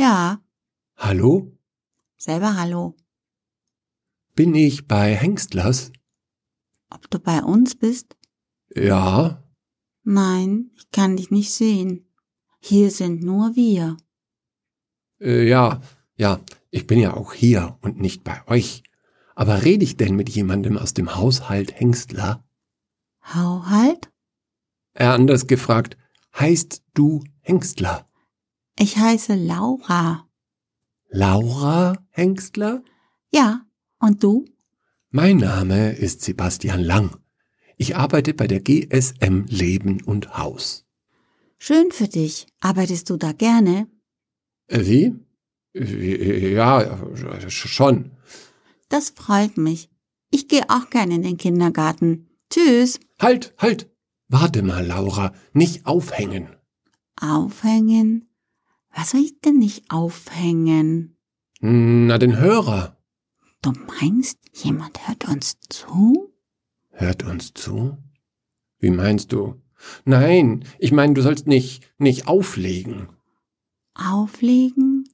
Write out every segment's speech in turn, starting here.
Ja, Hallo? selber Hallo. Bin ich bei Hengstlers? Ob du bei uns bist? Ja. Nein, ich kann dich nicht sehen. Hier sind nur wir. Äh, ja, ja, ich bin ja auch hier und nicht bei euch. Aber rede ich denn mit jemandem aus dem Haushalt Hengstler? Hau halt? Er anders gefragt, heißt du Hengstler? Ich heiße Laura. Laura Hengstler? Ja, und du? Mein Name ist Sebastian Lang. Ich arbeite bei der GSM Leben und Haus. Schön für dich. Arbeitest du da gerne? Äh, Wie? Äh, Ja, sch- schon. Das freut mich. Ich gehe auch gerne in den Kindergarten. Tschüss. Halt, halt! Warte mal, Laura, nicht aufhängen. Aufhängen? Was soll ich denn nicht aufhängen? Na, den Hörer. Du meinst, jemand hört uns zu? Hört uns zu? Wie meinst du? Nein, ich meine, du sollst nicht, nicht auflegen. Auflegen?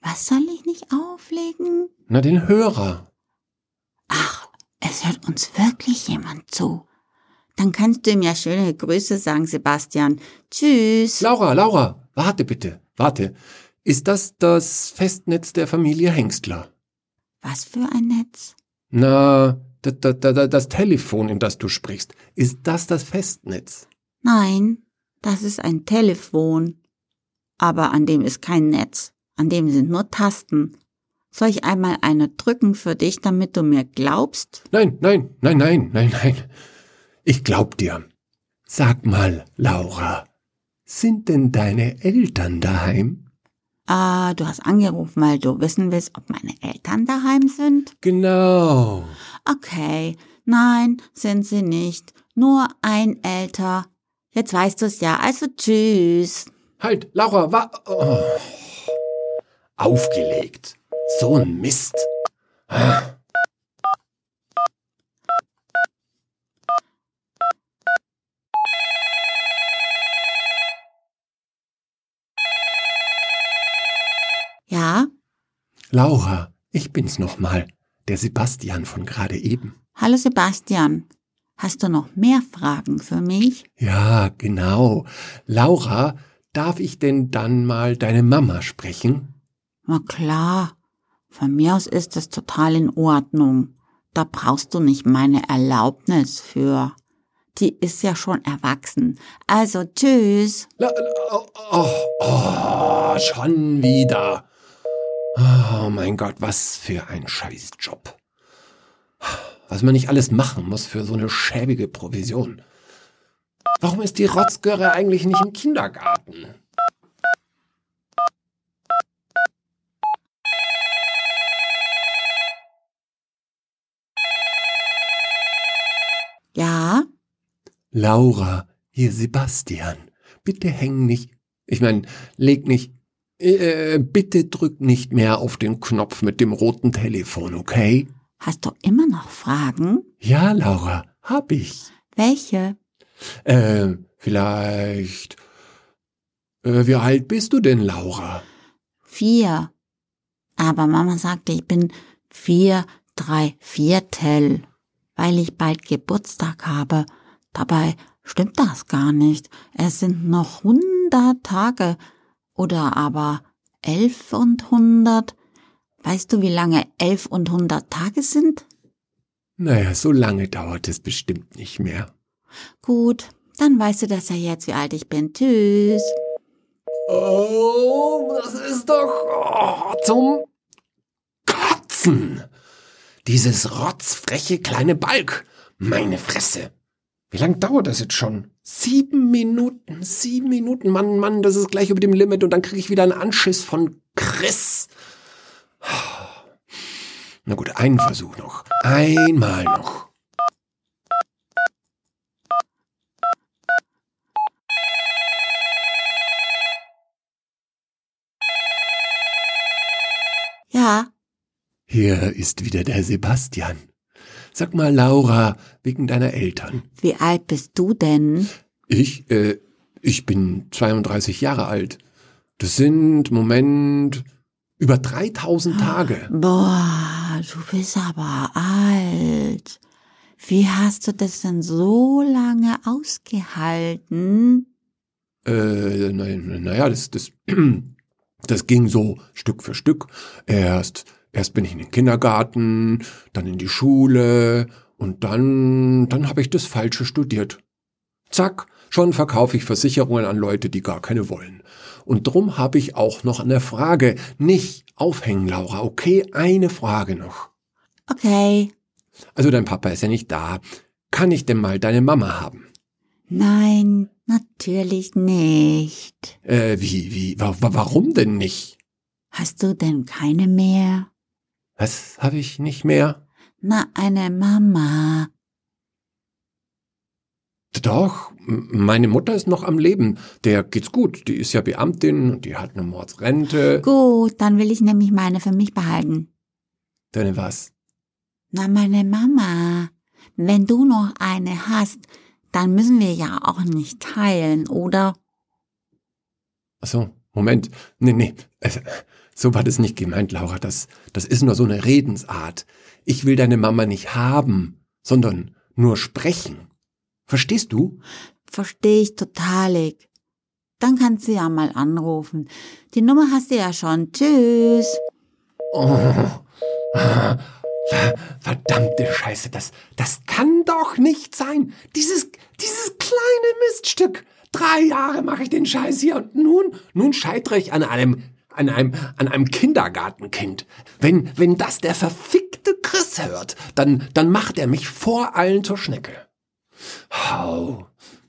Was soll ich nicht auflegen? Na, den Hörer. Ach, es hört uns wirklich jemand zu. Dann kannst du ihm ja schöne Grüße sagen, Sebastian. Tschüss. Laura, Laura, warte bitte, warte. Ist das das Festnetz der Familie Hengstler? Was für ein Netz? Na, das, das, das, das Telefon, in das du sprichst, ist das das Festnetz? Nein, das ist ein Telefon. Aber an dem ist kein Netz. An dem sind nur Tasten. Soll ich einmal eine drücken für dich, damit du mir glaubst? Nein, nein, nein, nein, nein, nein. Ich glaub dir. Sag mal, Laura, sind denn deine Eltern daheim? Ah, du hast angerufen, weil du wissen willst, ob meine Eltern daheim sind? Genau. Okay, nein, sind sie nicht. Nur ein älter. Jetzt weißt du es ja, also tschüss. Halt, Laura, wa. Oh. Aufgelegt. So ein Mist. Ah. Ja, Laura, ich bin's nochmal. Der Sebastian von gerade eben. hallo Sebastian. Hast du noch mehr Fragen für mich? Ja, genau. Laura, darf ich denn dann mal deine Mama sprechen? Na klar. Von mir aus ist es total in Ordnung. Da brauchst du nicht meine Erlaubnis für. Die ist ja schon erwachsen. Also tschüss. La, la, oh, oh, oh, schon wieder. Oh mein Gott, was für ein Scheißjob. Was man nicht alles machen muss für so eine schäbige Provision. Warum ist die Rotzgöre eigentlich nicht im Kindergarten? Ja, Laura, hier Sebastian. Bitte häng nicht. Ich mein, leg nicht. Äh, bitte drück nicht mehr auf den Knopf mit dem roten Telefon, okay? hast du immer noch Fragen? Ja, Laura, hab ich. Welche? Äh, vielleicht. Äh, wie alt bist du denn, Laura? Vier. Aber Mama sagte, ich bin vier, drei Viertel, weil ich bald Geburtstag habe. Dabei stimmt das gar nicht. Es sind noch hundert Tage oder aber elf und hundert. Weißt du, wie lange elf und hundert Tage sind? Naja, so lange dauert es bestimmt nicht mehr. Gut, dann weißt du das ja jetzt, wie alt ich bin. Tschüss. Oh, das ist doch oh, zum Kotzen. Dieses rotzfreche kleine Balk. Meine Fresse. Wie lange dauert das jetzt schon? Sieben Minuten, sieben Minuten. Mann, Mann, das ist gleich über dem Limit und dann kriege ich wieder einen Anschiss von Chris. Na gut, einen Versuch noch. Einmal noch. Ja, Hier ist wieder der Sebastian. Sag mal, Laura, wegen deiner Eltern. wie alt bist du denn? Ich, äh, ich bin 32 Jahre alt. Das sind, Moment, über 3000 Tage. Boah, du bist aber alt. Wie hast du das denn so lange ausgehalten? Äh, naja, na das, das, das ging so Stück für Stück. Erst, erst bin ich in den Kindergarten, dann in die Schule und dann, dann habe ich das Falsche studiert. Zack, schon verkaufe ich Versicherungen an Leute, die gar keine wollen. Und drum habe ich auch noch eine Frage. Nicht aufhängen, Laura, okay? Eine Frage noch. Okay. Also dein Papa ist ja nicht da. Kann ich denn mal deine Mama haben? Nein, natürlich nicht. Äh, wie, wie, wa warum denn nicht? Hast du denn keine mehr? Was habe ich nicht mehr? Na, eine Mama. Doch, meine Mutter ist noch am Leben. Der geht's gut. Die ist ja Beamtin und die hat eine Mordsrente. Gut, dann will ich nämlich meine für mich behalten. Deine was? Na, meine Mama. Wenn du noch eine hast, dann müssen wir ja auch nicht teilen, oder? Ach so, Moment. Nee, nee. So war das nicht gemeint, Laura. Das, das ist nur so eine Redensart. Ich will deine Mama nicht haben, sondern nur sprechen. Verstehst du? Verstehe ich totalig. Dann kannst du ja mal anrufen. Die Nummer hast du ja schon. Tschüss. Oh. Verdammte Scheiße, das, das kann doch nicht sein. Dieses, dieses kleine Miststück. Drei Jahre mache ich den Scheiß hier und nun, nun scheitere ich an einem, an einem, an einem Kindergartenkind. Wenn, wenn das der verfickte Chris hört, dann, dann macht er mich vor allen zur Schnecke. Hau.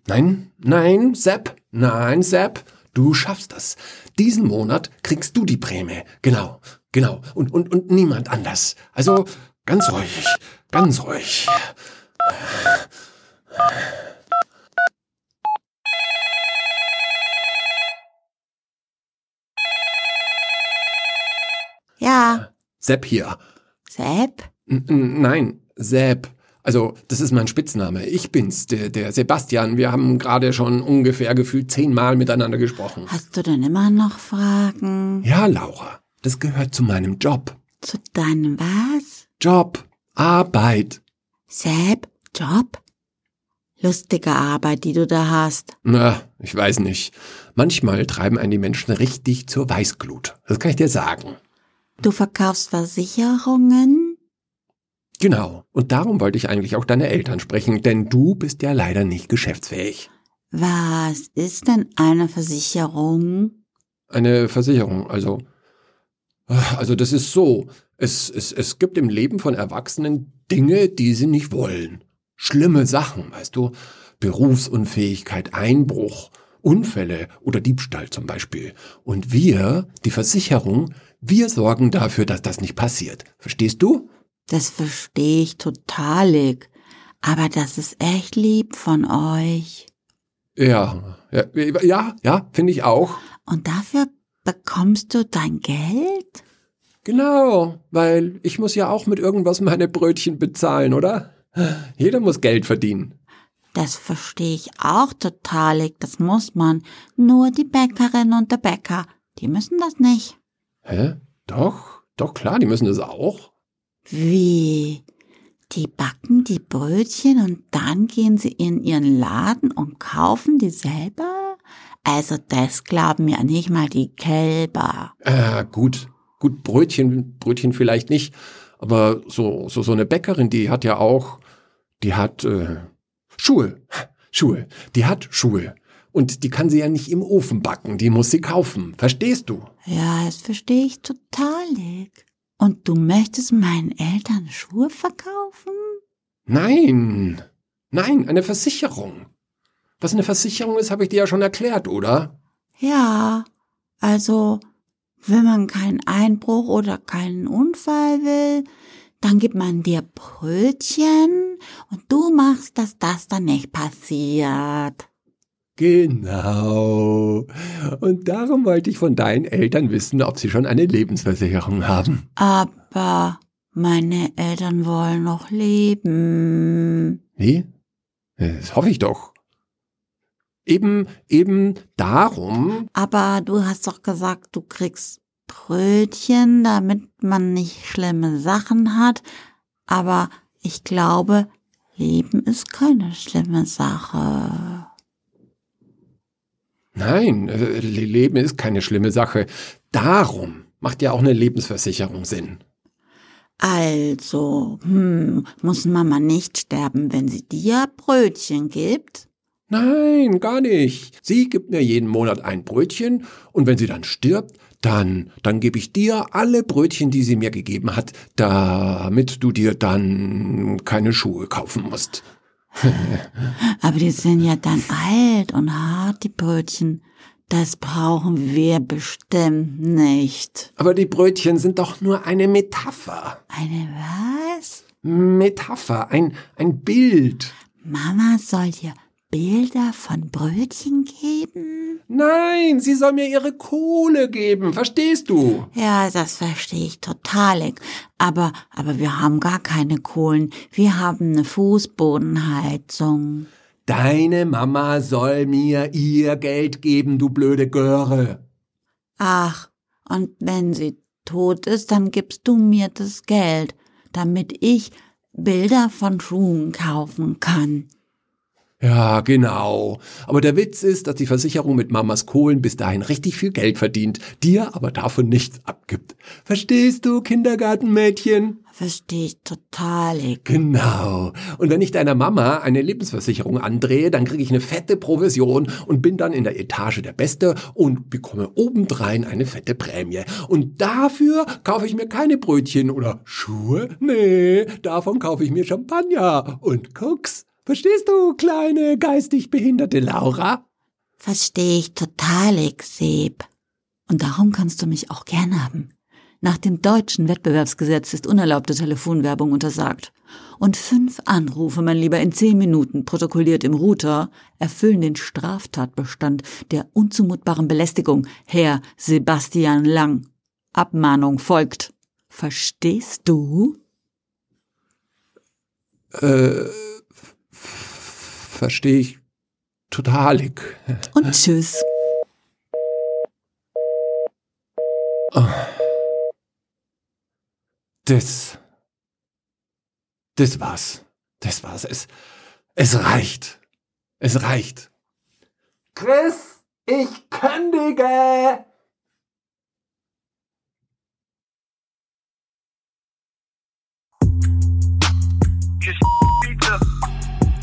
Nein, nein, Sepp, nein, Sepp, du schaffst das. Diesen Monat kriegst du die Prämie. Genau, genau. Und, und, und niemand anders. Also ganz ruhig, ganz ruhig. Ja. Sepp hier. Sepp? N nein, Sepp. Also, das ist mein Spitzname. Ich bin's, der, der Sebastian. Wir haben gerade schon ungefähr gefühlt zehnmal miteinander gesprochen. Hast du denn immer noch Fragen? Ja, Laura. Das gehört zu meinem Job. Zu deinem was? Job. Arbeit. Sepp? Job? Lustige Arbeit, die du da hast. Na, ich weiß nicht. Manchmal treiben einen die Menschen richtig zur Weißglut. Das kann ich dir sagen. Du verkaufst Versicherungen? Genau. Und darum wollte ich eigentlich auch deine Eltern sprechen, denn du bist ja leider nicht geschäftsfähig. Was ist denn eine Versicherung? Eine Versicherung, also. Also das ist so. Es, es, es gibt im Leben von Erwachsenen Dinge, die sie nicht wollen. Schlimme Sachen, weißt du. Berufsunfähigkeit, Einbruch, Unfälle oder Diebstahl zum Beispiel. Und wir, die Versicherung, wir sorgen dafür, dass das nicht passiert. Verstehst du? Das verstehe ich totalig. Aber das ist echt lieb von euch. Ja, ja, ja, ja finde ich auch. Und dafür bekommst du dein Geld? Genau, weil ich muss ja auch mit irgendwas meine Brötchen bezahlen, oder? Jeder muss Geld verdienen. Das verstehe ich auch totalig, das muss man. Nur die Bäckerin und der Bäcker, die müssen das nicht. Hä? Doch, doch klar, die müssen das auch. Wie? Die backen die Brötchen und dann gehen sie in ihren Laden und kaufen die selber? Also das glauben ja nicht mal die Kälber. Äh, gut. Gut, Brötchen, Brötchen vielleicht nicht. Aber so, so, so eine Bäckerin, die hat ja auch, die hat, äh, Schuhe. Schuhe. Die hat Schuhe. Und die kann sie ja nicht im Ofen backen, die muss sie kaufen. Verstehst du? Ja, das verstehe ich totalig. Und du möchtest meinen Eltern Schuhe verkaufen? Nein. Nein, eine Versicherung. Was eine Versicherung ist, habe ich dir ja schon erklärt, oder? Ja. Also, wenn man keinen Einbruch oder keinen Unfall will, dann gibt man dir Brötchen und du machst, dass das dann nicht passiert. Genau. Und darum wollte ich von deinen Eltern wissen, ob sie schon eine Lebensversicherung haben. Aber meine Eltern wollen noch leben. Wie? Das hoffe ich doch. Eben, eben darum. Aber du hast doch gesagt, du kriegst Brötchen, damit man nicht schlimme Sachen hat. Aber ich glaube, Leben ist keine schlimme Sache. Nein, äh, Leben ist keine schlimme Sache. Darum macht ja auch eine Lebensversicherung Sinn. Also, hm, muss Mama nicht sterben, wenn sie dir Brötchen gibt? Nein, gar nicht. Sie gibt mir jeden Monat ein Brötchen und wenn sie dann stirbt, dann, dann gebe ich dir alle Brötchen, die sie mir gegeben hat, damit du dir dann keine Schuhe kaufen musst. Aber die sind ja dann alt und hart, die Brötchen. Das brauchen wir bestimmt nicht. Aber die Brötchen sind doch nur eine Metapher. Eine was? Metapher, ein, ein Bild. Mama soll dir Bilder von Brötchen geben? Nein, sie soll mir ihre Kohle geben, verstehst du? Ja, das verstehe ich total. Aber, aber wir haben gar keine Kohlen. Wir haben eine Fußbodenheizung. Deine Mama soll mir ihr Geld geben, du blöde Göre. Ach, und wenn sie tot ist, dann gibst du mir das Geld, damit ich Bilder von Schuhen kaufen kann. Ja, genau. Aber der Witz ist, dass die Versicherung mit Mamas Kohlen bis dahin richtig viel Geld verdient, dir aber davon nichts abgibt. Verstehst du, Kindergartenmädchen? Verstehe ich total. Genau. Und wenn ich deiner Mama eine Lebensversicherung andrehe, dann kriege ich eine fette Provision und bin dann in der Etage der Beste und bekomme obendrein eine fette Prämie. Und dafür kaufe ich mir keine Brötchen oder Schuhe. Nee, davon kaufe ich mir Champagner und Koks. Verstehst du, kleine geistig behinderte Laura? Verstehe ich total, Seb. Und darum kannst du mich auch gern haben. Nach dem deutschen Wettbewerbsgesetz ist unerlaubte Telefonwerbung untersagt. Und fünf Anrufe, mein Lieber, in zehn Minuten protokolliert im Router erfüllen den Straftatbestand der unzumutbaren Belästigung. Herr Sebastian Lang. Abmahnung folgt. Verstehst du? Äh verstehe ich totalig. Und tschüss. Das. Das war's. Das war's. Es, es reicht. Es reicht. Chris, ich kündige!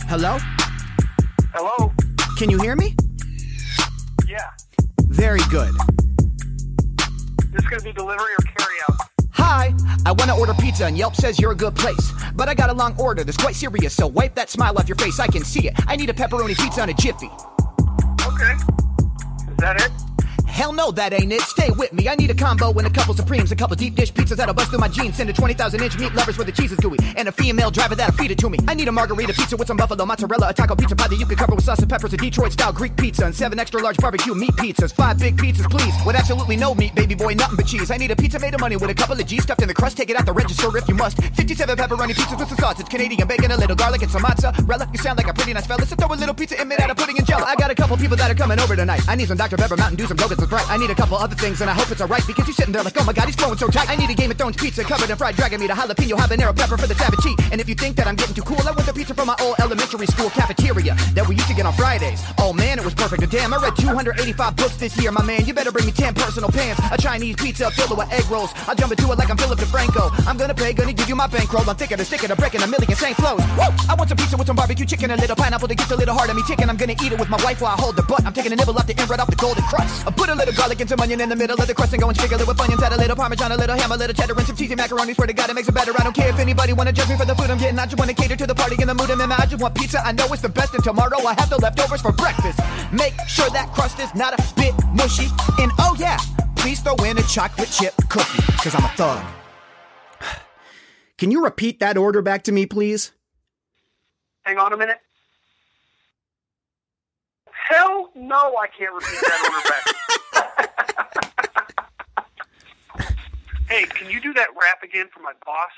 Hello? Hello? Can you hear me? Yeah. Very good. This gonna be delivery or carry out? Hi, I want to order pizza and Yelp says you're a good place. But I got a long order that's quite serious, so wipe that smile off your face. I can see it. I need a pepperoni pizza and a jiffy. Okay. Is that it? Hell no, that ain't it. Stay with me. I need a combo and a couple Supremes, a couple deep dish pizzas that'll bust through my jeans. Send a 20,000 inch meat lovers where the cheese is gooey. And a female driver that'll feed it to me. I need a margarita pizza with some buffalo mozzarella, a taco pizza pie that you can cover with sauce and peppers, a Detroit style Greek pizza, and seven extra large barbecue meat pizzas. Five big pizzas, please. With absolutely no meat, baby boy, nothing but cheese. I need a pizza made of money with a couple of G's stuffed in the crust. Take it out the register if you must. 57 pepperoni pizzas with some. It's Canadian bacon, a little garlic, and some mozzarella. You sound like a pretty nice fella, so throw a little pizza in made out of pudding and jello. I got a couple people that are coming over tonight. I need some Dr. Pepper, Mountain Dew, some Go-Gurts I need a couple other things, and I hope it's alright because you're sitting there like, oh my god, he's growing so tight. I need a Game of Thrones pizza covered in fried dragon meat, a jalapeno habanero pepper for the savage cheat. And if you think that I'm getting too cool, I want the pizza from my old elementary school cafeteria that we used to get on Fridays. Oh man, it was perfect. And damn, I read 285 books this year, my man. You better bring me 10 personal pants, a Chinese pizza filled with egg rolls. I'll jump into it like I'm Philip DeFranco. I'm gonna pay, gonna give you my bankroll. I'm thicker than stick it, a brick a million same flows. Woo! I want some pizza with some barbecue chicken, a little pineapple to get a little heart of me ticking. I'm gonna eat it with my wife while I hold the butt. I'm taking a nibble off the end right off the golden crust. Put a little garlic and some onion in the middle of the crust and go and sprinkle it with onions. Add a little parmesan, a little ham, a little cheddar, and some cheesy macaroni. Swear to God, it makes it better. I don't care if anybody wanna judge me for the food I'm getting. I just wanna cater to the party in the mood I'm in. I just want pizza. I know it's the best, and tomorrow I have the leftovers for breakfast. Make sure that crust is not a bit mushy. And oh yeah, please throw in a chocolate chip cookie, cause I'm a thug. Can you repeat that order back to me, please? Hang on a minute. Hell no, I can't repeat that order back. Hey, can you do that rap again for my boss?